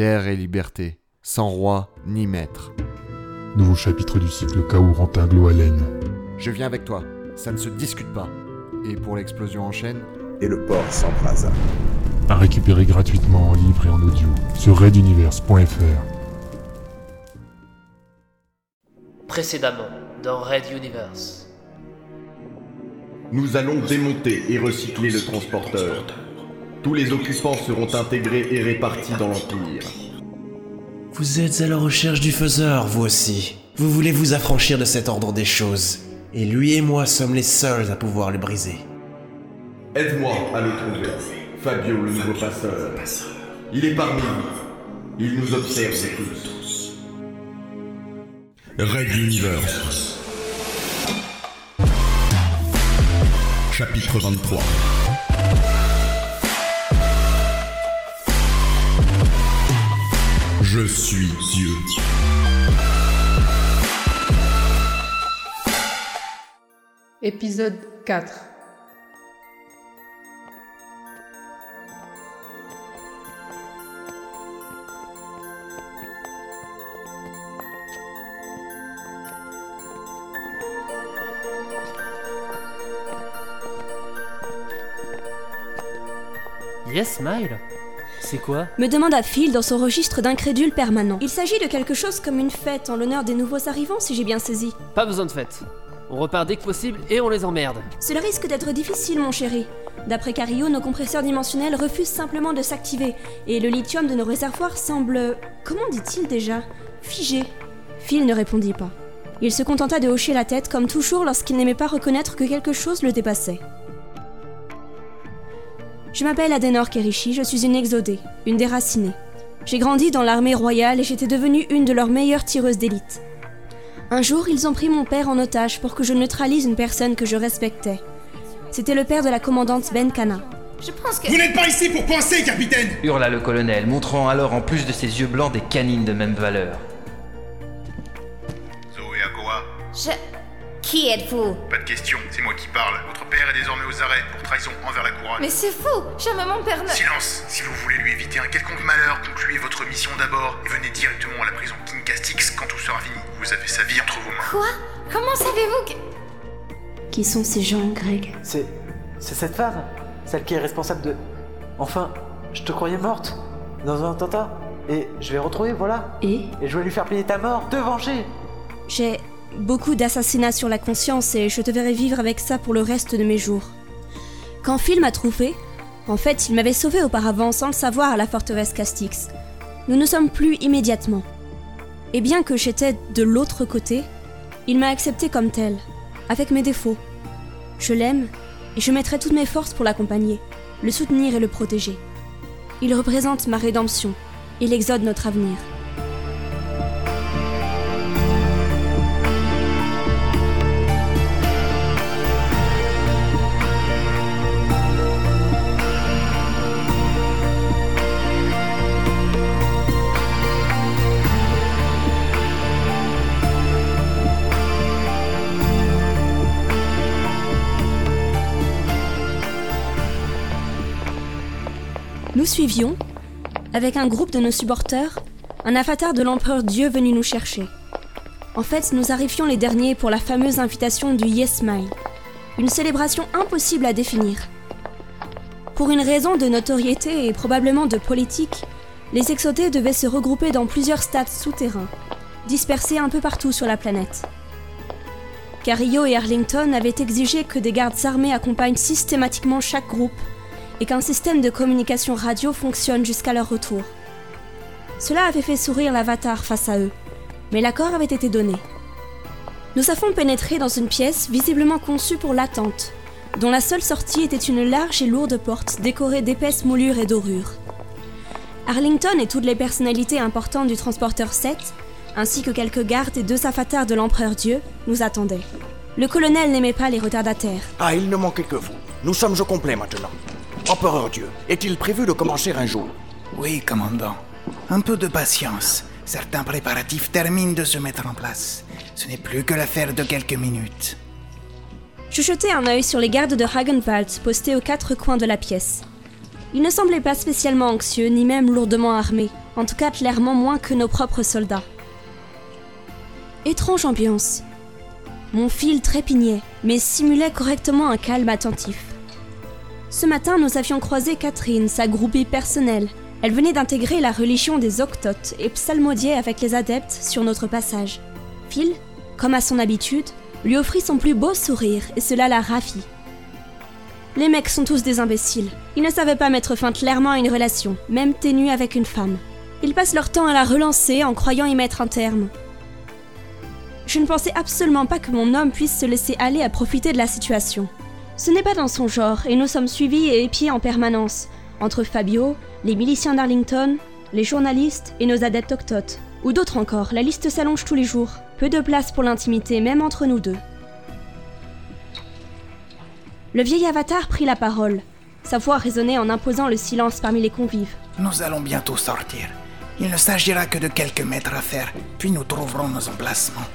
Terre et liberté, sans roi ni maître. Nouveau chapitre du cycle Kaourantin Gloalen. Je viens avec toi, ça ne se discute pas. Et pour l'explosion en chaîne, Et le port s'embrasa. À récupérer gratuitement en livre et en audio sur raiduniverse.fr. Précédemment, dans Red Universe. Nous allons démonter et recycler le transporteur. Tous les occupants seront intégrés et répartis dans l'Empire. Vous êtes à la recherche du faiseur, vous aussi. Vous voulez vous affranchir de cet ordre des choses. Et lui et moi sommes les seuls à pouvoir le briser. Aide-moi à le trouver. Fabio, le nouveau passeur. Il est parmi nous. Il nous observe tous. Red Universe. Chapitre 23. Je suis Dieu. Épisode 4 Yes, Smile C'est quoi me demanda Phil dans son registre d'incrédule permanent. Il s'agit de quelque chose comme une fête en l'honneur des nouveaux arrivants, si j'ai bien saisi. Pas besoin de fête. On repart dès que possible et on les emmerde. Cela risque d'être difficile, mon chéri. D'après Cario, nos compresseurs dimensionnels refusent simplement de s'activer, et le lithium de nos réservoirs semble. Comment dit-il déjà Figé. Phil ne répondit pas. Il se contenta de hocher la tête, comme toujours lorsqu'il n'aimait pas reconnaître que quelque chose le dépassait. Je m'appelle Adenor Kerishi, je suis une exodée, une déracinée. J'ai grandi dans l'armée royale et j'étais devenue une de leurs meilleures tireuses d'élite. Un jour, ils ont pris mon père en otage pour que je neutralise une personne que je respectais. C'était le père de la commandante Ben Kana. Je pense que. Vous n'êtes pas ici pour penser, capitaine hurla le colonel, montrant alors en plus de ses yeux blancs des canines de même valeur. Zoé Akoa, Je. Qui êtes-vous? Pas de question, c'est moi qui parle. Votre père est désormais aux arrêts pour trahison envers la couronne. Mais c'est fou Jamais mon père ne. Silence Si vous voulez lui éviter un quelconque malheur, concluez votre mission d'abord et venez directement à la prison King Castix quand tout sera fini. Vous avez sa vie entre vos mains. Quoi? Comment savez-vous que. Qui sont ces gens, Greg? C'est. C'est cette femme Celle qui est responsable de. Enfin, je te croyais morte Dans un attentat Et je vais retrouver, voilà Et? Et je vais lui faire payer ta mort, te venger J'ai beaucoup d'assassinats sur la conscience et je te verrai vivre avec ça pour le reste de mes jours. Quand Phil m'a trouvé, en fait, il m'avait sauvé auparavant sans le savoir à la forteresse Castix. Nous ne sommes plus immédiatement. Et bien que j'étais de l'autre côté, il m'a accepté comme tel, avec mes défauts. Je l'aime et je mettrai toutes mes forces pour l'accompagner, le soutenir et le protéger. Il représente ma rédemption et l'exode notre avenir. Nous suivions, avec un groupe de nos supporters, un avatar de l'empereur Dieu venu nous chercher. En fait, nous arrivions les derniers pour la fameuse invitation du Yes Smile, une célébration impossible à définir. Pour une raison de notoriété et probablement de politique, les exodés devaient se regrouper dans plusieurs stades souterrains, dispersés un peu partout sur la planète. Carillo et Arlington avaient exigé que des gardes armés accompagnent systématiquement chaque groupe et qu'un système de communication radio fonctionne jusqu'à leur retour. Cela avait fait sourire l'avatar face à eux, mais l'accord avait été donné. Nous avons pénétré dans une pièce visiblement conçue pour l'attente, dont la seule sortie était une large et lourde porte décorée d'épaisses moulures et dorures. Arlington et toutes les personnalités importantes du transporteur 7, ainsi que quelques gardes et deux avatars de l'empereur Dieu, nous attendaient. Le colonel n'aimait pas les retardataires. Ah, il ne manquait que vous. Nous sommes au complet maintenant. Empereur Dieu, est-il prévu de commencer un jour Oui, commandant. Un peu de patience. Certains préparatifs terminent de se mettre en place. Ce n'est plus que l'affaire de quelques minutes. Je jetai un œil sur les gardes de Hagenwald postés aux quatre coins de la pièce. Ils ne semblaient pas spécialement anxieux, ni même lourdement armés. En tout cas, clairement moins que nos propres soldats. Étrange ambiance. Mon fil trépignait, mais simulait correctement un calme attentif. Ce matin, nous avions croisé Catherine, sa groupie personnelle. Elle venait d'intégrer la religion des Octotes et psalmodiait avec les adeptes sur notre passage. Phil, comme à son habitude, lui offrit son plus beau sourire et cela la ravit. Les mecs sont tous des imbéciles. Ils ne savaient pas mettre fin clairement à une relation, même ténue avec une femme. Ils passent leur temps à la relancer en croyant y mettre un terme. Je ne pensais absolument pas que mon homme puisse se laisser aller à profiter de la situation. Ce n'est pas dans son genre, et nous sommes suivis et épiés en permanence, entre Fabio, les miliciens d'Arlington, les journalistes et nos adeptes octotes. Ou d'autres encore, la liste s'allonge tous les jours. Peu de place pour l'intimité, même entre nous deux. Le vieil avatar prit la parole. Sa voix résonnait en imposant le silence parmi les convives. Nous allons bientôt sortir. Il ne s'agira que de quelques mètres à faire, puis nous trouverons nos emplacements.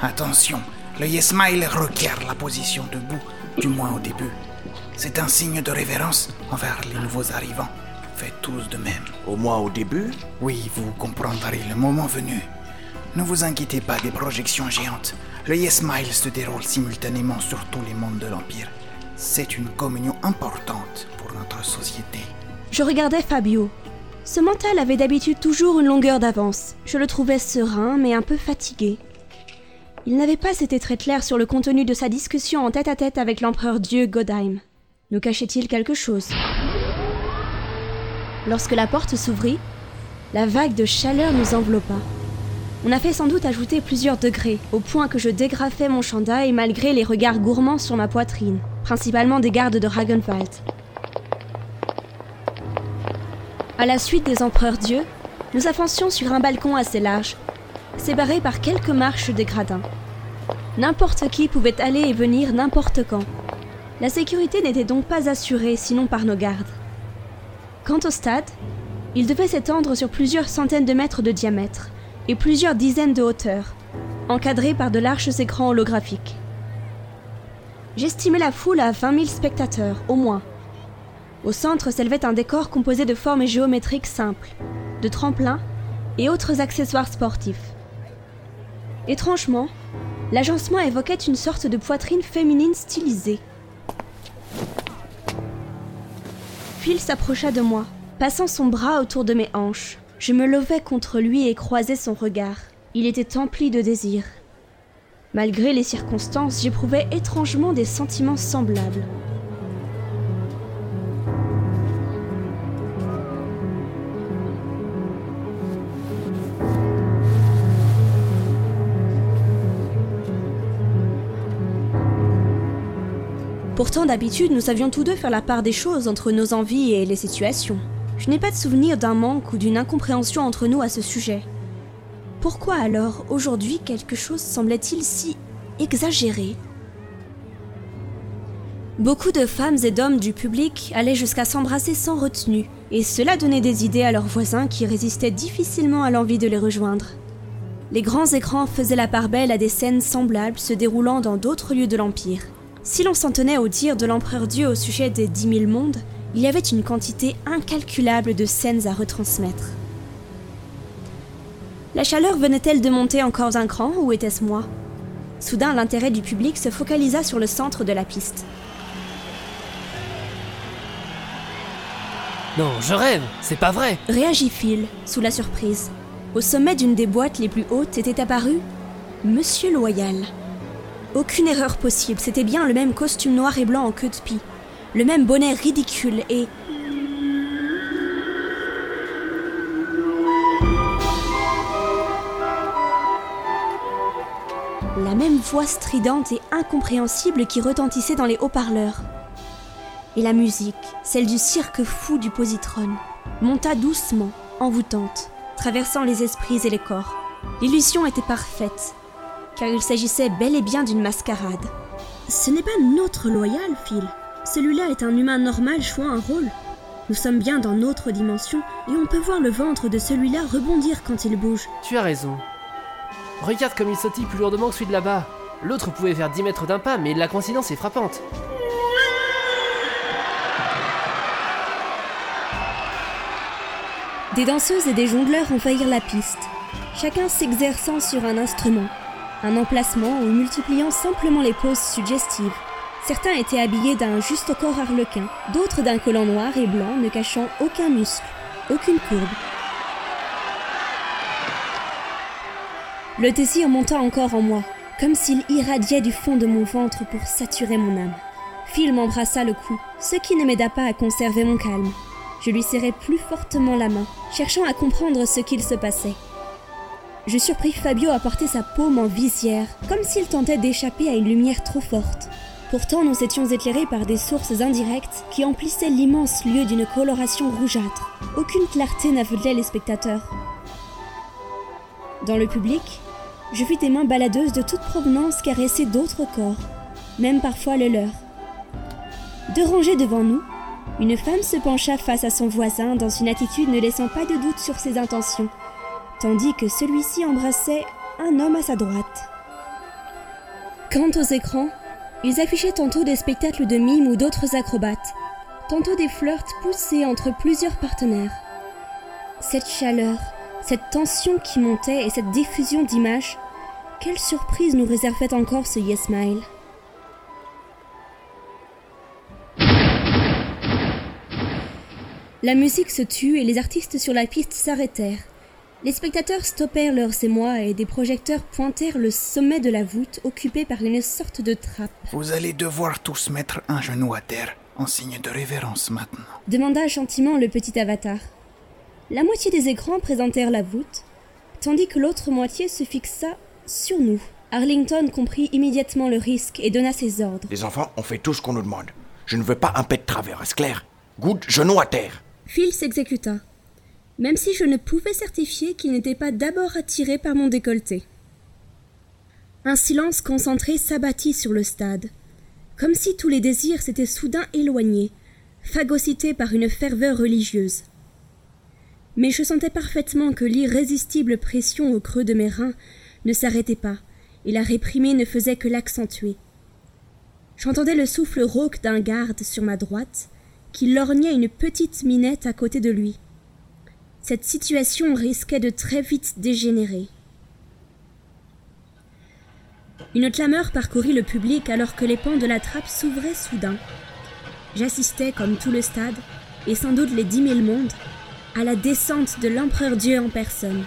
Attention, le Yesmail requiert la position debout, du moins au début. C'est un signe de révérence envers les nouveaux arrivants. Faites tous de même. Au moins au début? Oui, vous comprendrez le moment venu. Ne vous inquiétez pas des projections géantes. Le Yesmail se déroule simultanément sur tous les mondes de l'Empire. C'est une communion importante pour notre société. Je regardais Fabio. Ce mental avait d'habitude toujours une longueur d'avance. Je le trouvais serein, mais un peu fatigué. Il n'avait pas été très clair sur le contenu de sa discussion en tête-à-tête avec l'empereur Dieu Godheim. Nous cachait-il quelque chose? Lorsque la porte s'ouvrit, la vague de chaleur nous enveloppa. On a fait sans doute ajouter plusieurs degrés, au point que je dégrafais mon chandail malgré les regards gourmands sur ma poitrine, principalement des gardes de Ragenwald. À la suite des empereurs dieux, nous avancions sur un balcon assez large, séparé par quelques marches de gradins. N'importe qui pouvait aller et venir n'importe quand. La sécurité n'était donc pas assurée sinon par nos gardes. Quant au stade, il devait s'étendre sur plusieurs centaines de mètres de diamètre et plusieurs dizaines de hauteur, encadré par de larges écrans holographiques. J'estimais la foule à 20 000 spectateurs, au moins. Au centre s'élevait un décor composé de formes géométriques simples, de tremplins et autres accessoires sportifs. Étrangement, l'agencement évoquait une sorte de poitrine féminine stylisée. Phil s'approcha de moi, passant son bras autour de mes hanches. Je me levai contre lui et croisai son regard. Il était empli de désir. Malgré les circonstances, j'éprouvais étrangement des sentiments semblables. Pourtant, d'habitude, nous savions tous deux faire la part des choses entre nos envies et les situations. Je n'ai pas de souvenir d'un manque ou d'une incompréhension entre nous à ce sujet. Pourquoi alors, aujourd'hui, quelque chose semblait-il si exagéré? Beaucoup de femmes et d'hommes du public allaient jusqu'à s'embrasser sans retenue, et cela donnait des idées à leurs voisins qui résistaient difficilement à l'envie de les rejoindre. Les grands écrans faisaient la part belle à des scènes semblables se déroulant dans d'autres lieux de l'Empire. Si l'on s'en tenait au dire de l'empereur Dieu au sujet des dix mille mondes, il y avait une quantité incalculable de scènes à retransmettre. La chaleur venait-elle de monter encore un cran ou était-ce moi? Soudain, l'intérêt du public se focalisa sur le centre de la piste. Non, je rêve, c'est pas vrai Réagit Phil, sous la surprise. Au sommet d'une des boîtes les plus hautes était apparu Monsieur Loyal. Aucune erreur possible, c'était bien le même costume noir et blanc en queue de pie, le même bonnet ridicule et... La même voix stridente et incompréhensible qui retentissait dans les haut-parleurs. Et la musique, celle du cirque fou du positron, monta doucement, envoûtante, traversant les esprits et les corps. L'illusion était parfaite, car il s'agissait bel et bien d'une mascarade. Ce n'est pas notre loyal, Phil. Celui-là est un humain normal jouant un rôle. Nous sommes bien dans notre dimension et on peut voir le ventre de celui-là rebondir quand il bouge. Tu as raison. Regarde comme il sautille plus lourdement que celui de là-bas. L'autre pouvait faire 10 mètres d'un pas, mais la coïncidence est frappante. Des danseuses et des jongleurs envahirent la piste, chacun s'exerçant sur un instrument, un emplacement ou multipliant simplement les poses suggestives. Certains étaient habillés d'un juste corps arlequin, d'autres d'un collant noir et blanc ne cachant aucun muscle, aucune courbe. Le désir monta encore en moi, comme s'il irradiait du fond de mon ventre pour saturer mon âme. Phil m'embrassa le cou, ce qui ne m'aida pas à conserver mon calme. Je lui serrai plus fortement la main, cherchant à comprendre ce qu'il se passait. Je surpris Fabio à porter sa paume en visière, comme s'il tentait d'échapper à une lumière trop forte. Pourtant, nous étions éclairés par des sources indirectes qui emplissaient l'immense lieu d'une coloration rougeâtre. Aucune clarté n'aveuglait les spectateurs. Dans le public, je vis des mains baladeuses de toute provenance caresser d'autres corps, même parfois le leur. Deux rangées devant nous, une femme se pencha face à son voisin dans une attitude ne laissant pas de doute sur ses intentions, tandis que celui-ci embrassait un homme à sa droite. Quant aux écrans, ils affichaient tantôt des spectacles de mimes ou d'autres acrobates, tantôt des flirts poussés entre plusieurs partenaires. Cette chaleur, cette tension qui montait et cette diffusion d'images, quelle surprise nous réservait encore ce Yes Smile La musique se tut et les artistes sur la piste s'arrêtèrent. Les spectateurs stoppèrent leurs émois et des projecteurs pointèrent le sommet de la voûte occupé par une sorte de trappe. Vous allez devoir tous mettre un genou à terre en signe de révérence maintenant. demanda gentiment le petit avatar. La moitié des écrans présentèrent la voûte, tandis que l'autre moitié se fixa sur nous. Arlington comprit immédiatement le risque et donna ses ordres. Les enfants, on fait tout ce qu'on nous demande. Je ne veux pas un pet de travers, est-ce clair? Good, genou à terre. Phil s'exécuta, même si je ne pouvais certifier qu'il n'était pas d'abord attiré par mon décolleté. Un silence concentré s'abattit sur le stade, comme si tous les désirs s'étaient soudain éloignés, phagocytés par une ferveur religieuse. Mais je sentais parfaitement que l'irrésistible pression au creux de mes reins ne s'arrêtait pas, et la réprimée ne faisait que l'accentuer. J'entendais le souffle rauque d'un garde sur ma droite, qui lorgnait une petite minette à côté de lui. Cette situation risquait de très vite dégénérer. Une clameur parcourut le public alors que les pans de la trappe s'ouvraient soudain. J'assistais, comme tout le stade, et sans doute les dix mille mondes, à la descente de l'empereur Dieu en personne.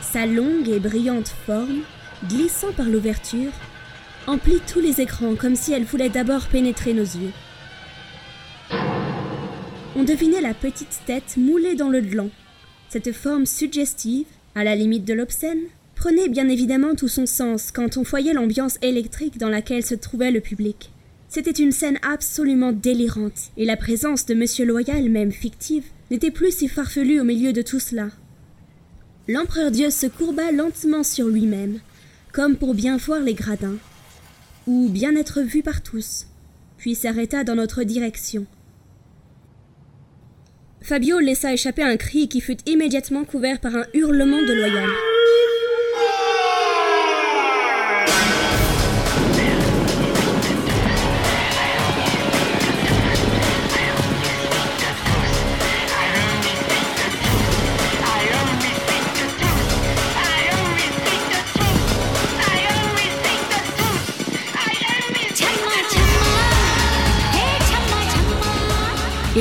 Sa longue et brillante forme, glissant par l'ouverture, emplit tous les écrans comme si elle voulait d'abord pénétrer nos yeux. On devinait la petite tête moulée dans le gland. Cette forme suggestive, à la limite de l'obscène, prenait bien évidemment tout son sens quand on voyait l'ambiance électrique dans laquelle se trouvait le public. C'était une scène absolument délirante, et la présence de Monsieur Loyal, même fictive, n'était plus si farfelue au milieu de tout cela. L'empereur Dieu se courba lentement sur lui-même, comme pour bien voir les gradins, ou bien être vu par tous, puis s'arrêta dans notre direction. Fabio laissa échapper un cri qui fut immédiatement couvert par un hurlement de Loyal.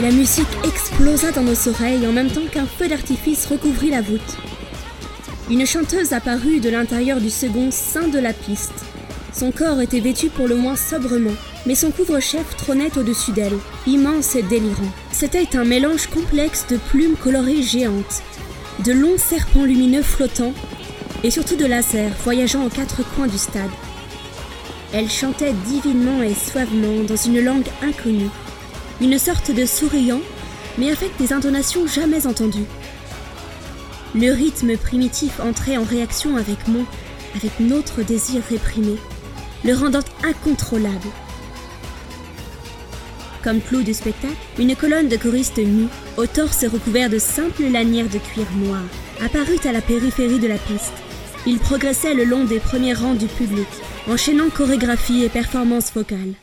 La musique explosa dans nos oreilles en même temps qu'un feu d'artifice recouvrit la voûte. Une chanteuse apparut de l'intérieur du second sein de la piste. Son corps était vêtu pour le moins sobrement, mais son couvre-chef trônait au-dessus d'elle, immense et délirant. C'était un mélange complexe de plumes colorées géantes, de longs serpents lumineux flottants, et surtout de lasers voyageant aux quatre coins du stade. Elle chantait divinement et suavement dans une langue inconnue, une sorte de souriant, mais avec des intonations jamais entendues. Le rythme primitif entrait en réaction avec mon, avec notre désir réprimé, le rendant incontrôlable. Comme clou du spectacle, une colonne de choristes nus, au torse recouvert de simples lanières de cuir noir, apparut à la périphérie de la piste. Ils progressaient le long des premiers rangs du public, enchaînant chorégraphie et performances vocales.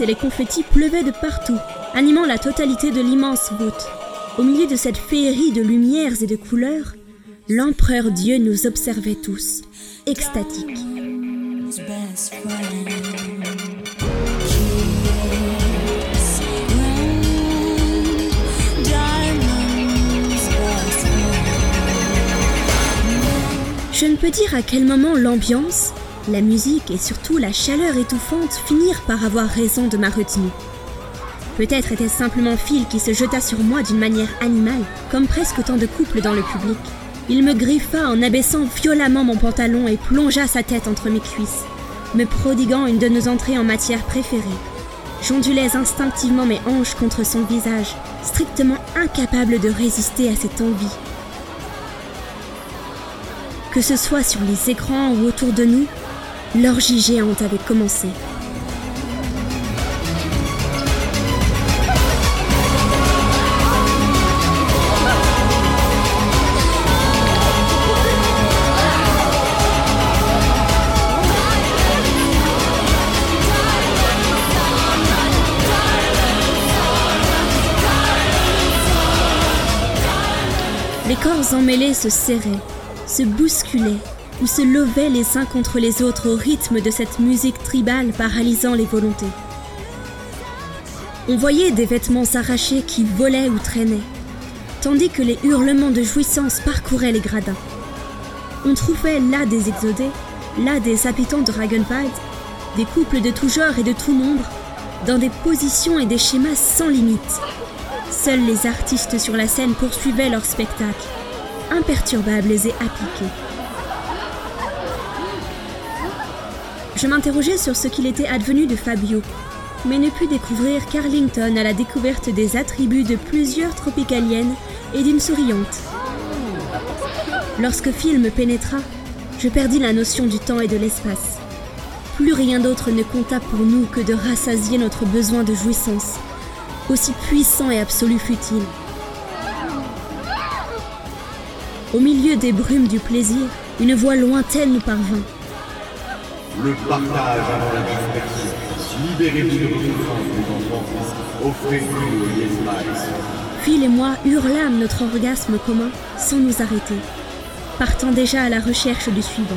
Et les confettis pleuvaient de partout, animant la totalité de l'immense voûte. Au milieu de cette féerie de lumières et de couleurs, l'empereur Dieu nous observait tous, extatiques. Je ne peux dire à quel moment l'ambiance, la musique et surtout la chaleur étouffante finirent par avoir raison de ma retenue. Peut-être était-ce simplement Phil qui se jeta sur moi d'une manière animale, comme presque tant de couples dans le public. Il me griffa en abaissant violemment mon pantalon et plongea sa tête entre mes cuisses, me prodiguant une de nos entrées en matière préférée. J'ondulais instinctivement mes hanches contre son visage, strictement incapable de résister à cette envie. Que ce soit sur les écrans ou autour de nous, l'orgie géante avait commencé. Les corps emmêlés se serraient, se bousculaient ou se levaient les uns contre les autres au rythme de cette musique tribale paralysant les volontés. On voyait des vêtements arrachés qui volaient ou traînaient, tandis que les hurlements de jouissance parcouraient les gradins. On trouvait là des exodés, là des habitants de Ragenwald, des couples de tout genre et de tout nombre, dans des positions et des schémas sans limite. Seuls les artistes sur la scène poursuivaient leur spectacle, imperturbables et appliqués. Je m'interrogeais sur ce qu'il était advenu de Fabio, mais ne pus découvrir qu'Arlington à la découverte des attributs de plusieurs tropicaliennes et d'une souriante. Lorsque Phil me pénétra, je perdis la notion du temps et de l'espace. Plus rien d'autre ne compta pour nous que de rassasier notre besoin de jouissance, aussi puissant et absolu fut-il. Au milieu des brumes du plaisir, une voix lointaine nous parvint. Le partage avant la dispersion. Libérez-vous de vos souffrances, mes enfants. Offrez-vous au Yesmax. Phil et moi hurlâmes notre orgasme commun sans nous arrêter, partant déjà à la recherche du suivant.